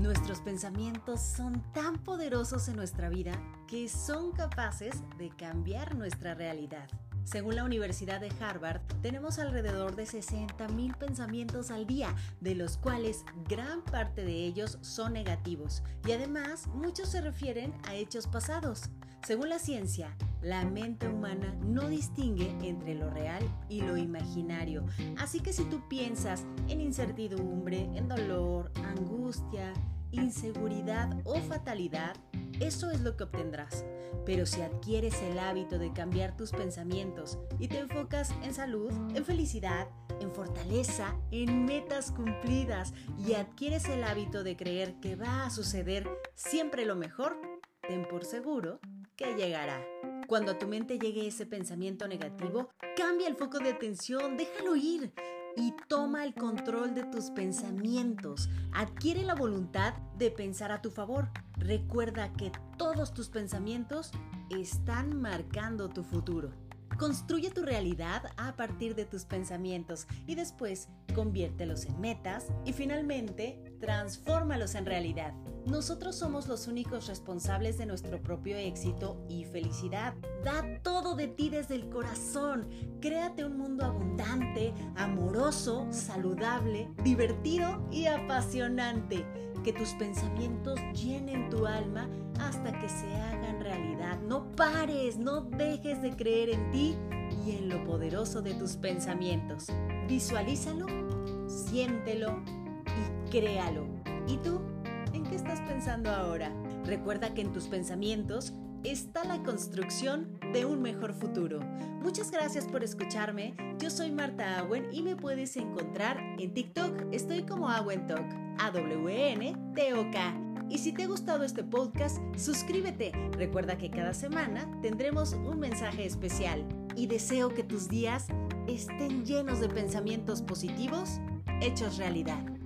nuestros pensamientos son tan poderosos en nuestra vida que son capaces de cambiar nuestra realidad. Según la Universidad de Harvard, tenemos alrededor de 60.000 pensamientos al día, de los cuales gran parte de ellos son negativos y además muchos se refieren a hechos pasados. Según la ciencia, la mente humana no distingue entre lo real y lo imaginario, así que si tú piensas en incertidumbre, en dolor, angustia, inseguridad o fatalidad, eso es lo que obtendrás. Pero si adquieres el hábito de cambiar tus pensamientos y te enfocas en salud, en felicidad, en fortaleza, en metas cumplidas y adquieres el hábito de creer que va a suceder siempre lo mejor, ten por seguro que llegará. Cuando a tu mente llegue ese pensamiento negativo, cambia el foco de atención, déjalo ir y toma el control de tus pensamientos. Adquiere la voluntad de pensar a tu favor. Recuerda que todos tus pensamientos están marcando tu futuro. Construye tu realidad a partir de tus pensamientos y después conviértelos en metas y finalmente transfórmalos en realidad. Nosotros somos los únicos responsables de nuestro propio éxito y felicidad. Da todo de ti desde el corazón. Créate un mundo abundante, amoroso, saludable, divertido y apasionante. Que tus pensamientos llenen tu alma hasta que se hagan. No pares, no dejes de creer en ti y en lo poderoso de tus pensamientos. Visualízalo, siéntelo y créalo. ¿Y tú? ¿En qué estás pensando ahora? Recuerda que en tus pensamientos está la construcción de un mejor futuro. Muchas gracias por escucharme. Yo soy Marta Awen y me puedes encontrar en TikTok. Estoy como Awentok. A-W-N-T-O-K. Y si te ha gustado este podcast, suscríbete. Recuerda que cada semana tendremos un mensaje especial. Y deseo que tus días estén llenos de pensamientos positivos hechos realidad.